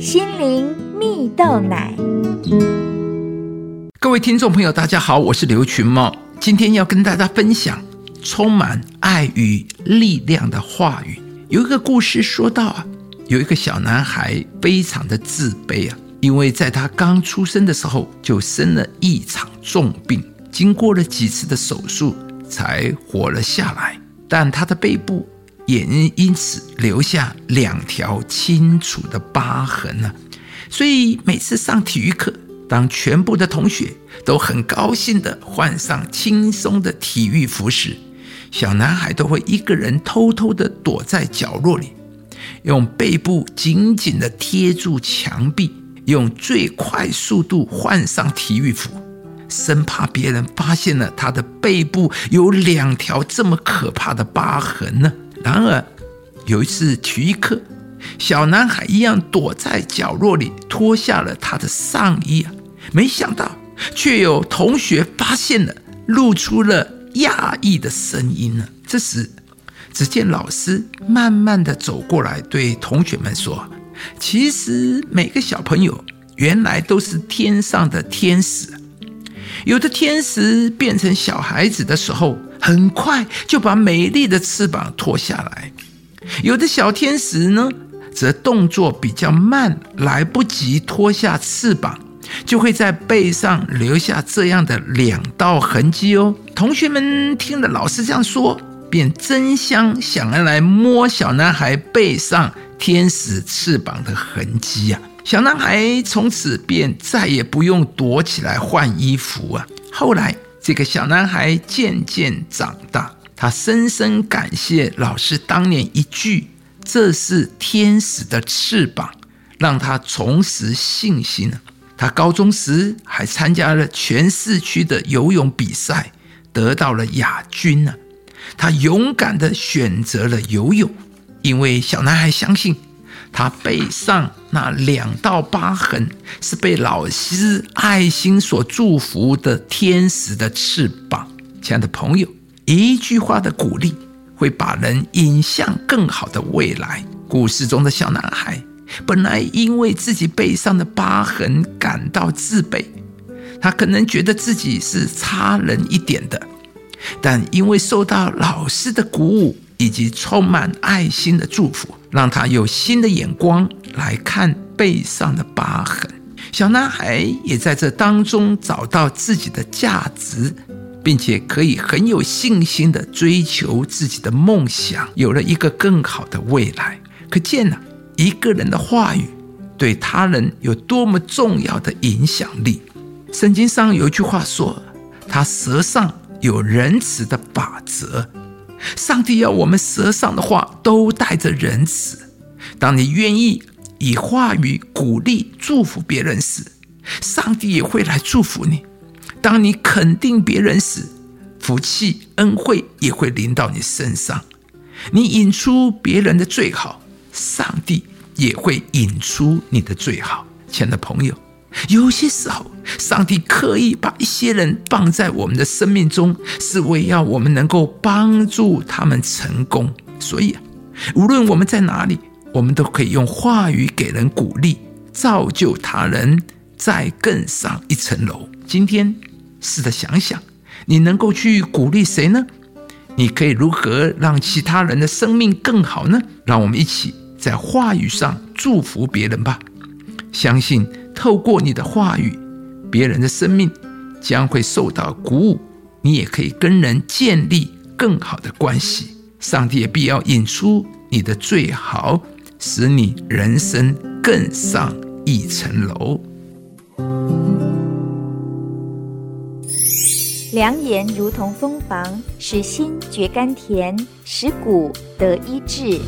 心灵蜜豆奶。各位听众朋友，大家好，我是刘群茂，今天要跟大家分享充满爱与力量的话语。有一个故事说到啊，有一个小男孩非常的自卑啊，因为在他刚出生的时候就生了一场重病，经过了几次的手术才活了下来，但他的背部。也因此留下两条清楚的疤痕呢。所以每次上体育课，当全部的同学都很高兴地换上轻松的体育服时，小男孩都会一个人偷偷地躲在角落里，用背部紧紧地贴住墙壁，用最快速度换上体育服，生怕别人发现了他的背部有两条这么可怕的疤痕呢。然而，有一次体育课，小男孩一样躲在角落里，脱下了他的上衣啊！没想到，却有同学发现了，露出了讶异的声音呢。这时，只见老师慢慢的走过来，对同学们说：“其实每个小朋友原来都是天上的天使，有的天使变成小孩子的时候。”很快就把美丽的翅膀脱下来，有的小天使呢，则动作比较慢，来不及脱下翅膀，就会在背上留下这样的两道痕迹哦。同学们听了老师这样说，便争相想要来摸小男孩背上天使翅膀的痕迹啊。小男孩从此便再也不用躲起来换衣服啊。后来。这个小男孩渐渐长大，他深深感谢老师当年一句“这是天使的翅膀”，让他重拾信心他高中时还参加了全市区的游泳比赛，得到了亚军呢。他勇敢地选择了游泳，因为小男孩相信。他背上那两道疤痕，是被老师爱心所祝福的天使的翅膀。亲爱的朋友，一句话的鼓励会把人引向更好的未来。故事中的小男孩本来因为自己背上的疤痕感到自卑，他可能觉得自己是差人一点的，但因为受到老师的鼓舞。以及充满爱心的祝福，让他有新的眼光来看背上的疤痕。小男孩也在这当中找到自己的价值，并且可以很有信心地追求自己的梦想，有了一个更好的未来。可见呢，一个人的话语对他人有多么重要的影响力。圣经上有一句话说：“他舌上有仁慈的法则。”上帝要我们舌上的话都带着仁慈。当你愿意以话语鼓励、祝福别人时，上帝也会来祝福你。当你肯定别人时，福气、恩惠也会临到你身上。你引出别人的最好，上帝也会引出你的最好。亲爱的朋友。有些时候，上帝刻意把一些人放在我们的生命中，是为要我们能够帮助他们成功。所以啊，无论我们在哪里，我们都可以用话语给人鼓励，造就他人再更上一层楼。今天，试着想想，你能够去鼓励谁呢？你可以如何让其他人的生命更好呢？让我们一起在话语上祝福别人吧。相信。透过你的话语，别人的生命将会受到鼓舞，你也可以跟人建立更好的关系。上帝也必要引出你的最好，使你人生更上一层楼。良言如同蜂房，使心觉甘甜，使骨得医治。